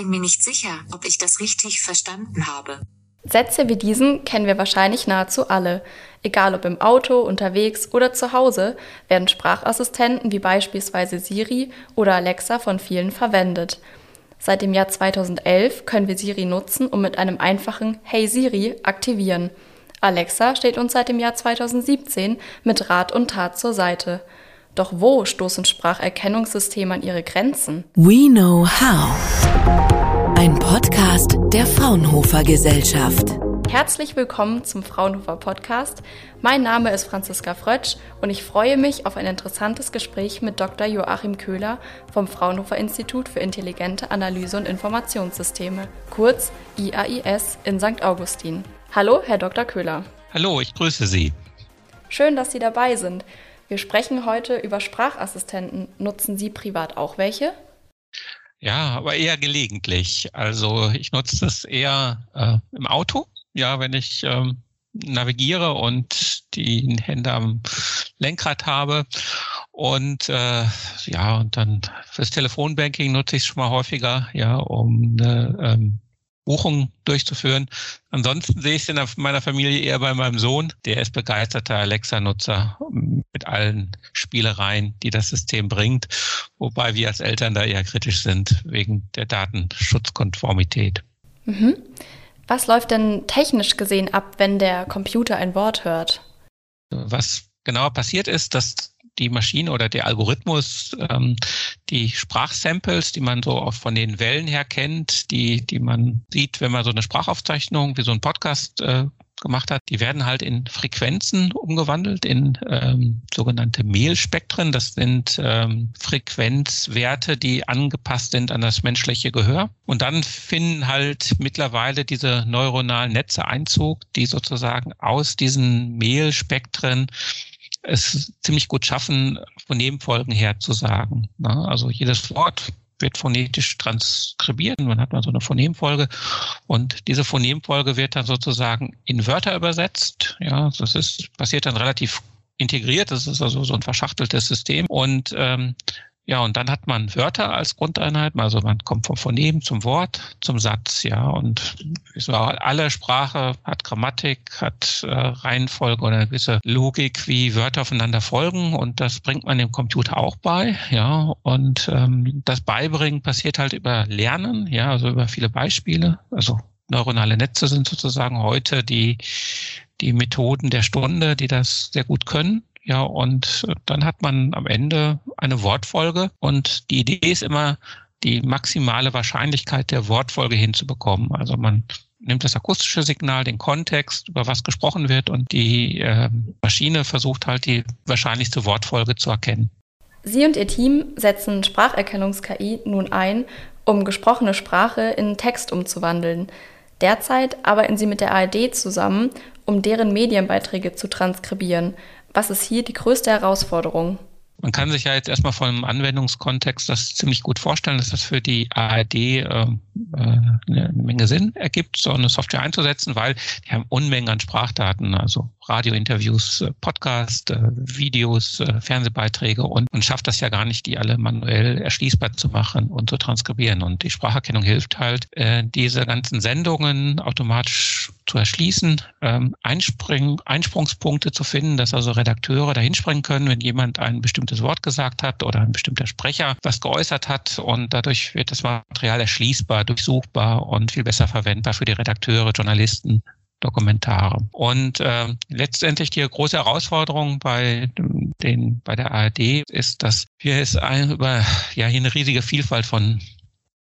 bin mir nicht sicher, ob ich das richtig verstanden habe. Sätze wie diesen kennen wir wahrscheinlich nahezu alle. Egal ob im Auto, unterwegs oder zu Hause, werden Sprachassistenten wie beispielsweise Siri oder Alexa von vielen verwendet. Seit dem Jahr 2011 können wir Siri nutzen und mit einem einfachen Hey Siri aktivieren. Alexa steht uns seit dem Jahr 2017 mit Rat und Tat zur Seite. Doch wo stoßen Spracherkennungssysteme an ihre Grenzen? We Know How. Ein Podcast der Fraunhofer Gesellschaft. Herzlich willkommen zum Fraunhofer Podcast. Mein Name ist Franziska Frötsch und ich freue mich auf ein interessantes Gespräch mit Dr. Joachim Köhler vom Fraunhofer Institut für intelligente Analyse und Informationssysteme, kurz IAIS in St. Augustin. Hallo, Herr Dr. Köhler. Hallo, ich grüße Sie. Schön, dass Sie dabei sind. Wir sprechen heute über Sprachassistenten. Nutzen Sie privat auch welche? Ja, aber eher gelegentlich. Also ich nutze das eher äh, im Auto, ja, wenn ich ähm, navigiere und die Hände am Lenkrad habe. Und äh, ja, und dann fürs Telefonbanking nutze ich es schon mal häufiger, ja, um eine ähm, Buchungen durchzuführen. Ansonsten sehe ich es in meiner Familie eher bei meinem Sohn. Der ist begeisterter Alexa-Nutzer mit allen Spielereien, die das System bringt. Wobei wir als Eltern da eher kritisch sind wegen der Datenschutzkonformität. Mhm. Was läuft denn technisch gesehen ab, wenn der Computer ein Wort hört? Was genauer passiert ist, dass die Maschine oder der Algorithmus ähm, die Sprachsamples, die man so auch von den Wellen her kennt, die, die man sieht, wenn man so eine Sprachaufzeichnung wie so ein Podcast äh, gemacht hat, die werden halt in Frequenzen umgewandelt, in ähm, sogenannte Mehlspektren. Das sind ähm, Frequenzwerte, die angepasst sind an das menschliche Gehör. Und dann finden halt mittlerweile diese neuronalen Netze Einzug, die sozusagen aus diesen Mehlspektren es ziemlich gut schaffen, Phonemfolgen herzusagen. Ne? Also jedes Wort wird phonetisch transkribiert. Man hat mal so eine Phonemfolge und diese Phonemfolge wird dann sozusagen in Wörter übersetzt. Ja, das ist passiert dann relativ integriert. Das ist also so ein verschachteltes System und ähm, ja, und dann hat man Wörter als Grundeinheit, also man kommt vom Phonem zum Wort, zum Satz, ja. Und alle Sprache hat Grammatik, hat äh, Reihenfolge oder eine gewisse Logik, wie Wörter aufeinander folgen. Und das bringt man dem Computer auch bei, ja. Und ähm, das Beibringen passiert halt über Lernen, ja, also über viele Beispiele. Also neuronale Netze sind sozusagen heute die, die Methoden der Stunde, die das sehr gut können. Ja, und dann hat man am Ende eine Wortfolge und die Idee ist immer, die maximale Wahrscheinlichkeit der Wortfolge hinzubekommen. Also man nimmt das akustische Signal, den Kontext, über was gesprochen wird und die äh, Maschine versucht halt die wahrscheinlichste Wortfolge zu erkennen. Sie und Ihr Team setzen Spracherkennungs-KI nun ein, um gesprochene Sprache in Text umzuwandeln. Derzeit arbeiten Sie mit der ARD zusammen, um deren Medienbeiträge zu transkribieren. Was ist hier die größte Herausforderung? Man kann sich ja jetzt erstmal vom Anwendungskontext das ziemlich gut vorstellen, dass das für die ARD äh, eine Menge Sinn ergibt, so eine Software einzusetzen, weil die haben Unmengen an Sprachdaten, also Radiointerviews, äh, Podcast, äh, Videos, äh, Fernsehbeiträge und, und schafft das ja gar nicht, die alle manuell erschließbar zu machen und zu transkribieren. Und die Spracherkennung hilft halt, diese ganzen Sendungen automatisch zu erschließen, ähm, Einspring, Einsprungspunkte zu finden, dass also Redakteure da hinspringen können, wenn jemand ein bestimmtes Wort gesagt hat oder ein bestimmter Sprecher was geäußert hat. Und dadurch wird das Material erschließbar, durchsuchbar und viel besser verwendbar für die Redakteure, Journalisten, Dokumentare. Und äh, letztendlich die große Herausforderung bei den bei der ARD ist, dass wir es ein, über ja hier eine riesige Vielfalt von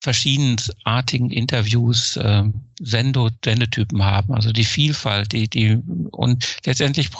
verschiedenartigen Interviews, äh, Sendo, Sendetypen haben. Also die Vielfalt, die, die und letztendlich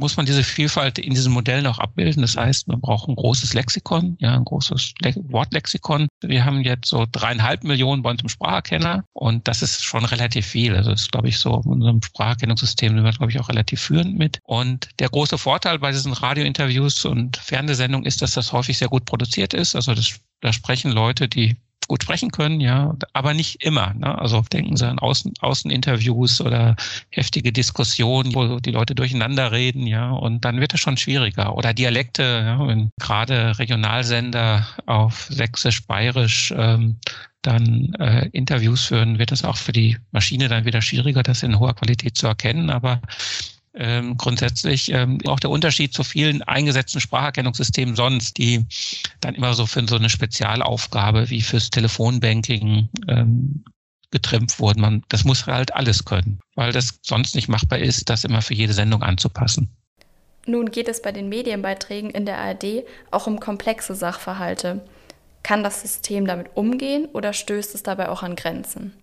muss man diese Vielfalt in diesen Modellen auch abbilden. Das heißt, man braucht ein großes Lexikon, ja, ein großes Le Wortlexikon. Wir haben jetzt so dreieinhalb Millionen bei uns im Spracherkenner und das ist schon relativ viel. Also das ist, glaube ich, so in unserem Spracherkennungssystem sind wir, glaube ich, auch relativ führend mit. Und der große Vorteil bei diesen Radiointerviews und Fernsehsendungen ist, dass das häufig sehr gut produziert ist. Also das, da sprechen Leute, die gut sprechen können, ja, aber nicht immer. Ne? Also denken Sie an Außen, Außeninterviews oder heftige Diskussionen, wo die Leute durcheinander reden, ja, und dann wird es schon schwieriger. Oder Dialekte, ja, wenn gerade Regionalsender auf Sächsisch, Bayerisch ähm, dann äh, Interviews führen, wird es auch für die Maschine dann wieder schwieriger, das in hoher Qualität zu erkennen. Aber ähm, grundsätzlich ähm, auch der Unterschied zu vielen eingesetzten Spracherkennungssystemen sonst, die dann immer so für so eine Spezialaufgabe wie fürs Telefonbanking ähm, getrimmt wurden. Man, das muss halt alles können, weil das sonst nicht machbar ist, das immer für jede Sendung anzupassen. Nun geht es bei den Medienbeiträgen in der ARD auch um komplexe Sachverhalte. Kann das System damit umgehen oder stößt es dabei auch an Grenzen?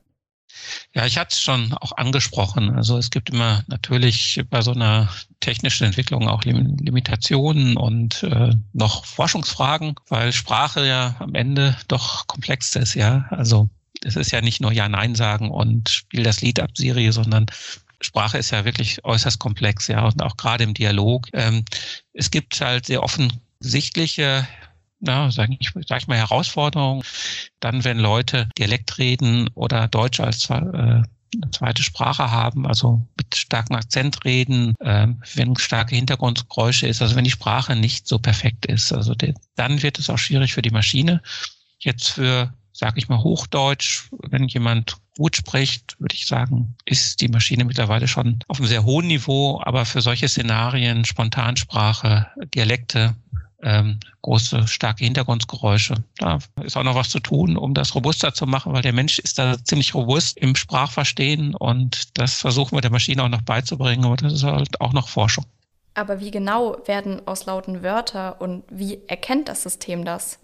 Ja, ich hatte es schon auch angesprochen. Also es gibt immer natürlich bei so einer technischen Entwicklung auch Limitationen und äh, noch Forschungsfragen, weil Sprache ja am Ende doch komplex ist, ja. Also es ist ja nicht nur Ja-Nein sagen und spiel das Lied ab, Siri, sondern Sprache ist ja wirklich äußerst komplex, ja, und auch gerade im Dialog. Ähm, es gibt halt sehr offensichtliche ja, sag ich, sag ich mal, Herausforderungen. Dann, wenn Leute Dialekt reden oder Deutsch als äh, zweite Sprache haben, also mit starkem Akzent reden, äh, wenn starke Hintergrundgeräusche ist, also wenn die Sprache nicht so perfekt ist, also der, dann wird es auch schwierig für die Maschine. Jetzt für, sag ich mal, Hochdeutsch, wenn jemand gut spricht, würde ich sagen, ist die Maschine mittlerweile schon auf einem sehr hohen Niveau, aber für solche Szenarien, Spontansprache, Dialekte, ähm, große, starke Hintergrundgeräusche. Da ist auch noch was zu tun, um das robuster zu machen, weil der Mensch ist da ziemlich robust im Sprachverstehen und das versuchen wir der Maschine auch noch beizubringen, aber das ist halt auch noch Forschung. Aber wie genau werden aus lauten Wörter und wie erkennt das System das?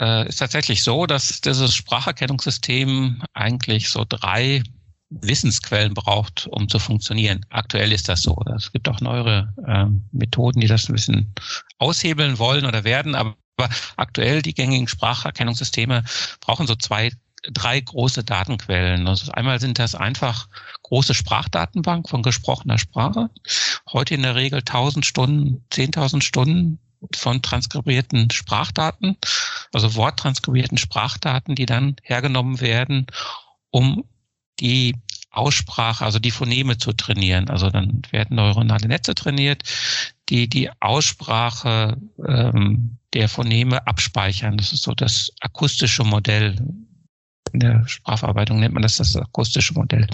Äh, ist tatsächlich so, dass dieses Spracherkennungssystem eigentlich so drei Wissensquellen braucht, um zu funktionieren. Aktuell ist das so. Es gibt auch neuere ähm, Methoden, die das ein bisschen aushebeln wollen oder werden, aber, aber aktuell die gängigen Spracherkennungssysteme brauchen so zwei, drei große Datenquellen. Also einmal sind das einfach große Sprachdatenbank von gesprochener Sprache. Heute in der Regel 1000 Stunden, 10.000 Stunden von transkribierten Sprachdaten, also worttranskribierten Sprachdaten, die dann hergenommen werden, um die Aussprache, also die Phoneme zu trainieren. Also dann werden neuronale Netze trainiert, die die Aussprache ähm, der Phoneme abspeichern. Das ist so das akustische Modell. In der Sprachverarbeitung nennt man das das akustische Modell.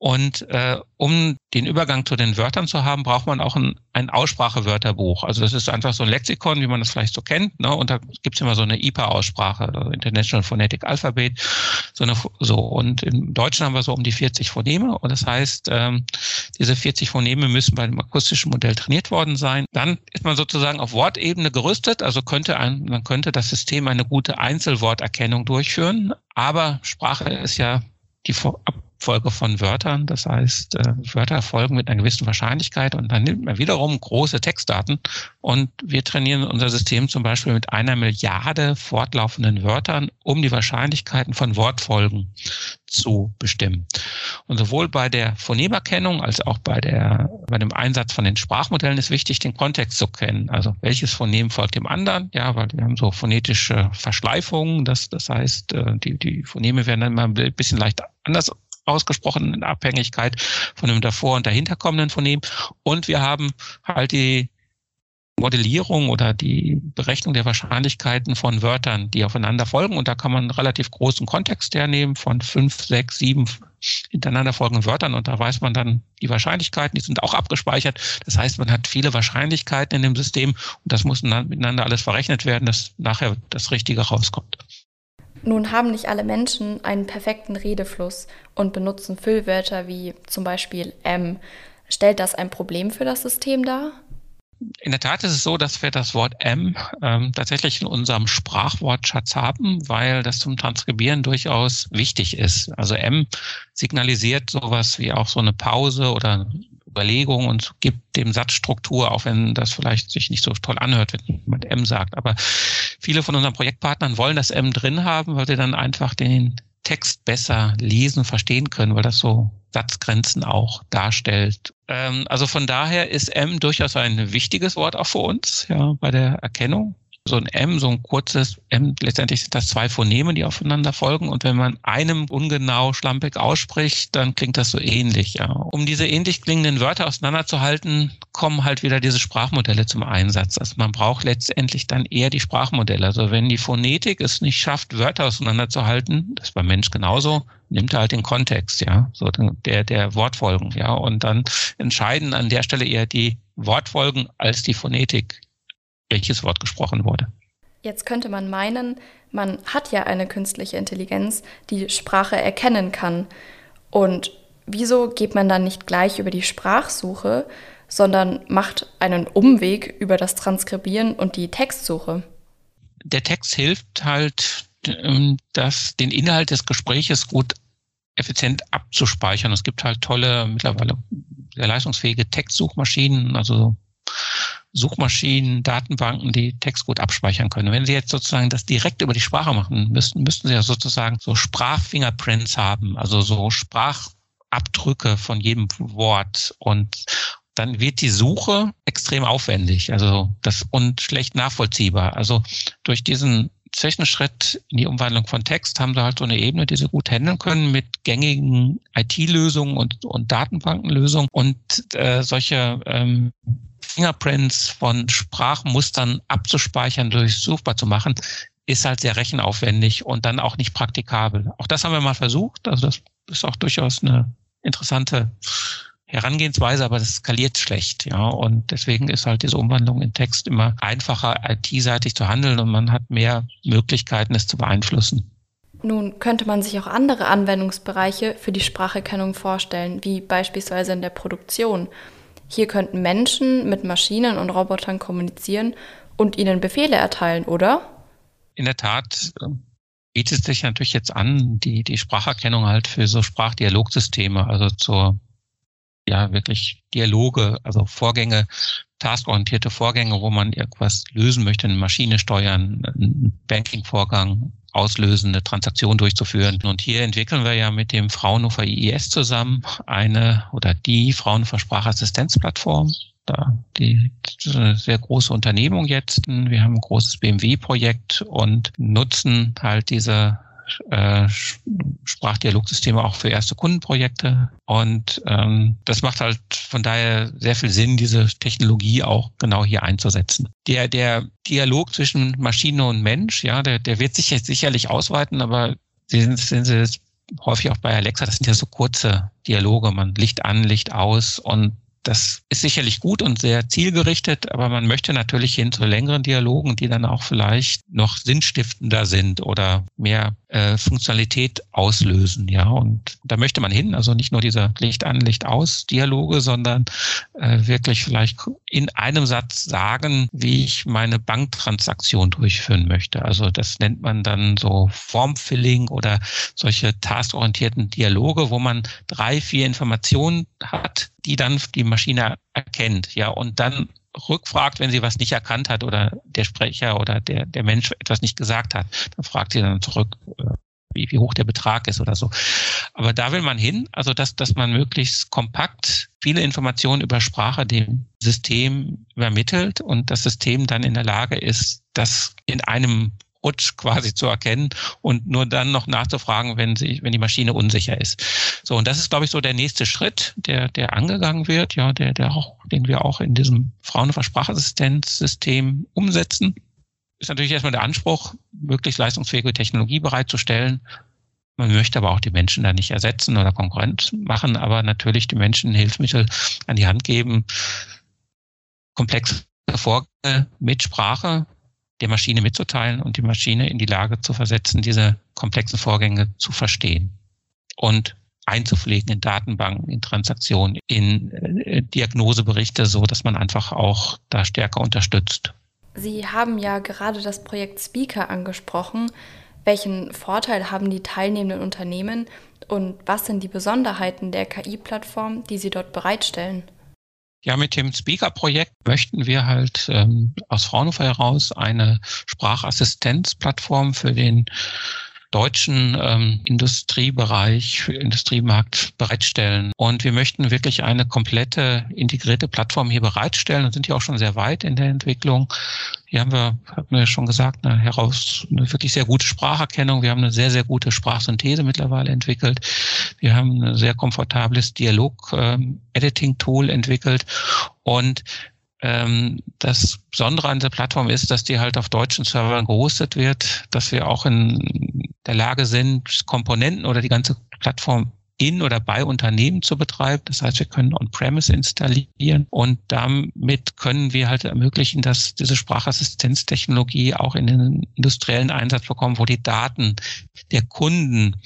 Und äh, um den Übergang zu den Wörtern zu haben, braucht man auch ein, ein Aussprachewörterbuch. Also das ist einfach so ein Lexikon, wie man das vielleicht so kennt. Ne? Und da gibt's immer so eine IPA-Aussprache, also International Phonetic Alphabet. So, eine, so Und im Deutschen haben wir so um die 40 Phoneme. Und das heißt, ähm, diese 40 Phoneme müssen bei dem akustischen Modell trainiert worden sein. Dann ist man sozusagen auf Wortebene gerüstet. Also könnte ein, man könnte das System eine gute Einzelworterkennung durchführen. Aber Sprache ist ja die Folge von Wörtern. Das heißt, äh, Wörter folgen mit einer gewissen Wahrscheinlichkeit und dann nimmt man wiederum große Textdaten und wir trainieren unser System zum Beispiel mit einer Milliarde fortlaufenden Wörtern, um die Wahrscheinlichkeiten von Wortfolgen zu bestimmen. Und sowohl bei der Phonemerkennung als auch bei der, bei dem Einsatz von den Sprachmodellen ist wichtig, den Kontext zu kennen. Also welches Phonem folgt dem anderen? Ja, weil wir haben so phonetische Verschleifungen. Das, das heißt, äh, die, die Phoneme werden dann mal ein bisschen leicht anders ausgesprochen in Abhängigkeit von dem davor und dahinter kommenden Phonem. Und wir haben halt die Modellierung oder die Berechnung der Wahrscheinlichkeiten von Wörtern, die aufeinander folgen. Und da kann man einen relativ großen Kontext hernehmen von fünf, sechs, sieben hintereinander folgenden Wörtern. Und da weiß man dann die Wahrscheinlichkeiten, die sind auch abgespeichert. Das heißt, man hat viele Wahrscheinlichkeiten in dem System und das muss miteinander alles verrechnet werden, dass nachher das Richtige rauskommt. Nun haben nicht alle Menschen einen perfekten Redefluss und benutzen Füllwörter wie zum Beispiel M. Stellt das ein Problem für das System dar? In der Tat ist es so, dass wir das Wort M ähm, tatsächlich in unserem Sprachwortschatz haben, weil das zum Transkribieren durchaus wichtig ist. Also M signalisiert sowas wie auch so eine Pause oder Überlegung und gibt dem Satz Struktur, auch wenn das vielleicht sich nicht so toll anhört, wenn jemand M sagt. Aber viele von unseren Projektpartnern wollen das M drin haben, weil sie dann einfach den Text besser lesen, verstehen können, weil das so Satzgrenzen auch darstellt. Ähm, also von daher ist M durchaus ein wichtiges Wort auch für uns, ja, bei der Erkennung. So ein M, so ein kurzes M, letztendlich sind das zwei Phoneme, die aufeinander folgen. Und wenn man einem ungenau schlampig ausspricht, dann klingt das so ähnlich. Ja. Um diese ähnlich klingenden Wörter auseinanderzuhalten, kommen halt wieder diese Sprachmodelle zum Einsatz. Also man braucht letztendlich dann eher die Sprachmodelle. Also wenn die Phonetik es nicht schafft, Wörter auseinanderzuhalten, das ist beim Mensch genauso, nimmt er halt den Kontext, ja, so der, der Wortfolgen, ja. Und dann entscheiden an der Stelle eher die Wortfolgen als die Phonetik welches Wort gesprochen wurde. Jetzt könnte man meinen, man hat ja eine künstliche Intelligenz, die Sprache erkennen kann. Und wieso geht man dann nicht gleich über die Sprachsuche, sondern macht einen Umweg über das Transkribieren und die Textsuche? Der Text hilft halt, ähm, das, den Inhalt des Gespräches gut effizient abzuspeichern. Es gibt halt tolle, mittlerweile sehr leistungsfähige Textsuchmaschinen, also Suchmaschinen, Datenbanken, die Text gut abspeichern können. Wenn Sie jetzt sozusagen das direkt über die Sprache machen müssten, müssten Sie ja sozusagen so Sprachfingerprints haben, also so Sprachabdrücke von jedem Wort und dann wird die Suche extrem aufwendig, also das und schlecht nachvollziehbar. Also durch diesen Zwischenschritt in die Umwandlung von Text haben sie halt so eine Ebene, die sie gut handeln können mit gängigen IT-Lösungen und, und Datenbankenlösungen und äh, solche ähm, Fingerprints von Sprachmustern abzuspeichern, durchsuchbar zu machen, ist halt sehr rechenaufwendig und dann auch nicht praktikabel. Auch das haben wir mal versucht. Also das ist auch durchaus eine interessante Herangehensweise, aber das skaliert schlecht, ja. Und deswegen ist halt diese Umwandlung in Text immer einfacher, IT-seitig zu handeln und man hat mehr Möglichkeiten, es zu beeinflussen. Nun könnte man sich auch andere Anwendungsbereiche für die Spracherkennung vorstellen, wie beispielsweise in der Produktion. Hier könnten Menschen mit Maschinen und Robotern kommunizieren und ihnen Befehle erteilen, oder? In der Tat ähm, bietet sich natürlich jetzt an, die, die Spracherkennung halt für so Sprachdialogsysteme, also zur, ja, wirklich Dialoge, also Vorgänge, taskorientierte Vorgänge, wo man irgendwas lösen möchte, eine Maschine steuern, einen Bankingvorgang auslösen, eine Transaktion durchzuführen. Und hier entwickeln wir ja mit dem Fraunhofer IIS zusammen eine oder die Fraunhofer Sprachassistenzplattform. Da die sehr große Unternehmung jetzt. Wir haben ein großes BMW-Projekt und nutzen halt diese äh, Sprachdialogsysteme auch für erste Kundenprojekte. Und ähm, das macht halt von daher sehr viel Sinn, diese Technologie auch genau hier einzusetzen. Der, der Dialog zwischen Maschine und Mensch, ja, der, der wird sich jetzt sicherlich ausweiten, aber sehen, sehen Sie es häufig auch bei Alexa, das sind ja so kurze Dialoge, man Licht an, Licht aus und das ist sicherlich gut und sehr zielgerichtet, aber man möchte natürlich hin zu längeren Dialogen, die dann auch vielleicht noch sinnstiftender sind oder mehr äh, Funktionalität auslösen. Ja, und da möchte man hin. Also nicht nur dieser Licht an, Licht aus Dialoge, sondern äh, wirklich vielleicht in einem Satz sagen, wie ich meine Banktransaktion durchführen möchte. Also das nennt man dann so Formfilling oder solche taskorientierten Dialoge, wo man drei, vier Informationen hat, die dann die Maschine erkennt, ja, und dann rückfragt, wenn sie was nicht erkannt hat oder der Sprecher oder der, der Mensch etwas nicht gesagt hat, dann fragt sie dann zurück, äh, wie, wie hoch der Betrag ist oder so. Aber da will man hin, also dass, dass man möglichst kompakt viele Informationen über Sprache dem System übermittelt und das System dann in der Lage ist, das in einem Rutsch quasi zu erkennen und nur dann noch nachzufragen, wenn sie, wenn die Maschine unsicher ist. So, und das ist, glaube ich, so der nächste Schritt, der, der angegangen wird, ja, der, der auch, den wir auch in diesem Fraunhofer Sprachassistenzsystem umsetzen. Ist natürlich erstmal der Anspruch, möglichst leistungsfähige Technologie bereitzustellen. Man möchte aber auch die Menschen da nicht ersetzen oder Konkurrent machen, aber natürlich die Menschen Hilfsmittel an die Hand geben, komplexe Vorgänge mit Sprache der Maschine mitzuteilen und die Maschine in die Lage zu versetzen, diese komplexen Vorgänge zu verstehen und einzupflegen in Datenbanken, in Transaktionen, in äh, Diagnoseberichte, so dass man einfach auch da stärker unterstützt. Sie haben ja gerade das Projekt Speaker angesprochen. Welchen Vorteil haben die teilnehmenden Unternehmen und was sind die Besonderheiten der KI-Plattform, die Sie dort bereitstellen? Ja, mit dem Speaker-Projekt möchten wir halt ähm, aus Fraunhofer heraus eine Sprachassistenzplattform für den deutschen ähm, Industriebereich, Industriemarkt bereitstellen. Und wir möchten wirklich eine komplette integrierte Plattform hier bereitstellen und sind ja auch schon sehr weit in der Entwicklung. Hier haben wir, haben wir schon gesagt, eine heraus eine wirklich sehr gute Spracherkennung. Wir haben eine sehr, sehr gute Sprachsynthese mittlerweile entwickelt. Wir haben ein sehr komfortables Dialog-Editing-Tool ähm, entwickelt. Und ähm, das Besondere an der Plattform ist, dass die halt auf deutschen Servern gehostet wird, dass wir auch in der Lage sind, Komponenten oder die ganze Plattform in oder bei Unternehmen zu betreiben. Das heißt, wir können On-Premise installieren und damit können wir halt ermöglichen, dass diese Sprachassistenztechnologie auch in den industriellen Einsatz bekommt, wo die Daten der Kunden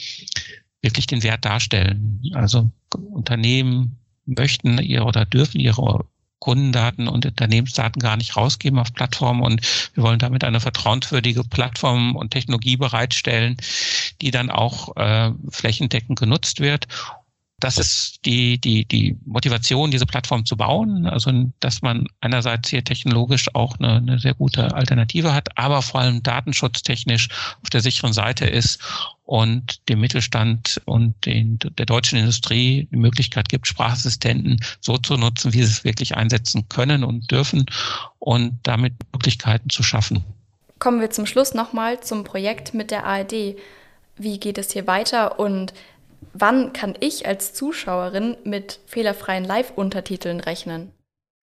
wirklich den Wert darstellen. Also Unternehmen möchten ihr oder dürfen ihre Kundendaten und Unternehmensdaten gar nicht rausgeben auf Plattformen und wir wollen damit eine vertrauenswürdige Plattform und Technologie bereitstellen, die dann auch äh, flächendeckend genutzt wird das ist die, die, die Motivation, diese Plattform zu bauen. Also, dass man einerseits hier technologisch auch eine, eine sehr gute Alternative hat, aber vor allem datenschutztechnisch auf der sicheren Seite ist und dem Mittelstand und den, der deutschen Industrie die Möglichkeit gibt, Sprachassistenten so zu nutzen, wie sie es wirklich einsetzen können und dürfen und damit Möglichkeiten zu schaffen. Kommen wir zum Schluss nochmal zum Projekt mit der ARD. Wie geht es hier weiter und Wann kann ich als Zuschauerin mit fehlerfreien Live-Untertiteln rechnen?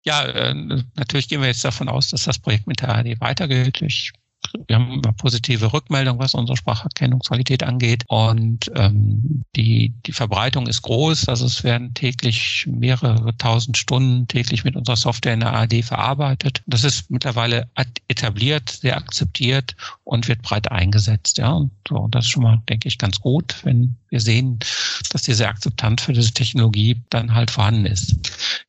Ja, äh, natürlich gehen wir jetzt davon aus, dass das Projekt mit der ARD weitergeht. Ich wir haben positive Rückmeldung, was unsere Spracherkennungsqualität angeht. Und ähm, die, die Verbreitung ist groß. Also es werden täglich mehrere tausend Stunden täglich mit unserer Software in der ARD verarbeitet. Das ist mittlerweile etabliert, sehr akzeptiert und wird breit eingesetzt. Ja, und so, das ist schon mal, denke ich, ganz gut, wenn wir sehen, dass diese Akzeptanz für diese Technologie dann halt vorhanden ist.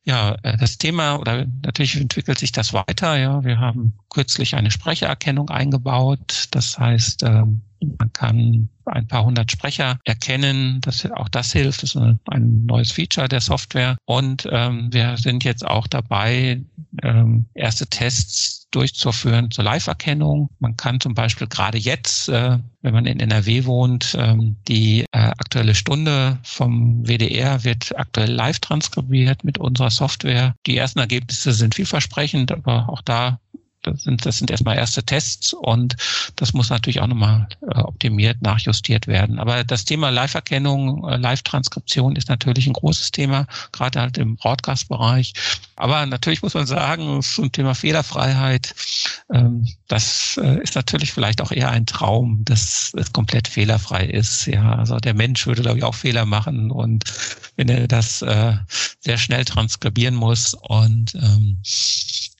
Ja, äh, das Thema oder natürlich entwickelt sich das weiter. Ja, wir haben kürzlich eine Sprechererkennung eingebaut. Das heißt, ähm, man kann ein paar hundert Sprecher erkennen. Das, auch das hilft. Das ist ein neues Feature der Software. Und ähm, wir sind jetzt auch dabei, ähm, erste Tests durchzuführen zur Live-Erkennung. Man kann zum Beispiel gerade jetzt, äh, wenn man in NRW wohnt, ähm, die äh, aktuelle Stunde vom WDR wird aktuell live transkribiert mit unserer Software. Die ersten Ergebnisse sind vielversprechend, aber auch da das sind, das sind erstmal erste Tests und das muss natürlich auch nochmal äh, optimiert, nachjustiert werden. Aber das Thema Live-Erkennung, äh, Live-Transkription ist natürlich ein großes Thema, gerade halt im Broadcast-Bereich. Aber natürlich muss man sagen, zum Thema Fehlerfreiheit, ähm, das äh, ist natürlich vielleicht auch eher ein Traum, dass es komplett fehlerfrei ist. Ja, also der Mensch würde, glaube ich, auch Fehler machen und wenn er das sehr schnell transkribieren muss und ähm,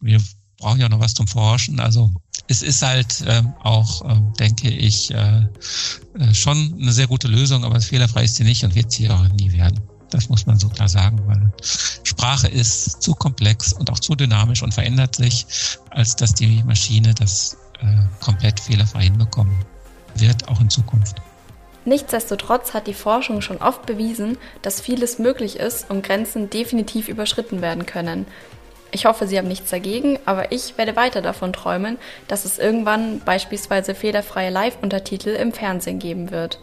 wir brauchen ja noch was zum Forschen. Also es ist halt ähm, auch, ähm, denke ich, äh, äh, schon eine sehr gute Lösung, aber fehlerfrei ist sie nicht und wird sie auch nie werden. Das muss man so klar sagen, weil Sprache ist zu komplex und auch zu dynamisch und verändert sich, als dass die Maschine das äh, komplett fehlerfrei hinbekommen wird, auch in Zukunft. Nichtsdestotrotz hat die Forschung schon oft bewiesen, dass vieles möglich ist und Grenzen definitiv überschritten werden können. Ich hoffe, Sie haben nichts dagegen, aber ich werde weiter davon träumen, dass es irgendwann beispielsweise fehlerfreie Live-Untertitel im Fernsehen geben wird.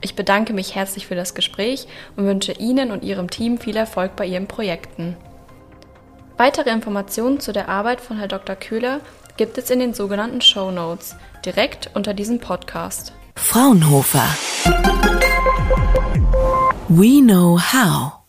Ich bedanke mich herzlich für das Gespräch und wünsche Ihnen und Ihrem Team viel Erfolg bei Ihren Projekten. Weitere Informationen zu der Arbeit von Herrn Dr. Köhler gibt es in den sogenannten Show Notes, direkt unter diesem Podcast. Fraunhofer. We know how.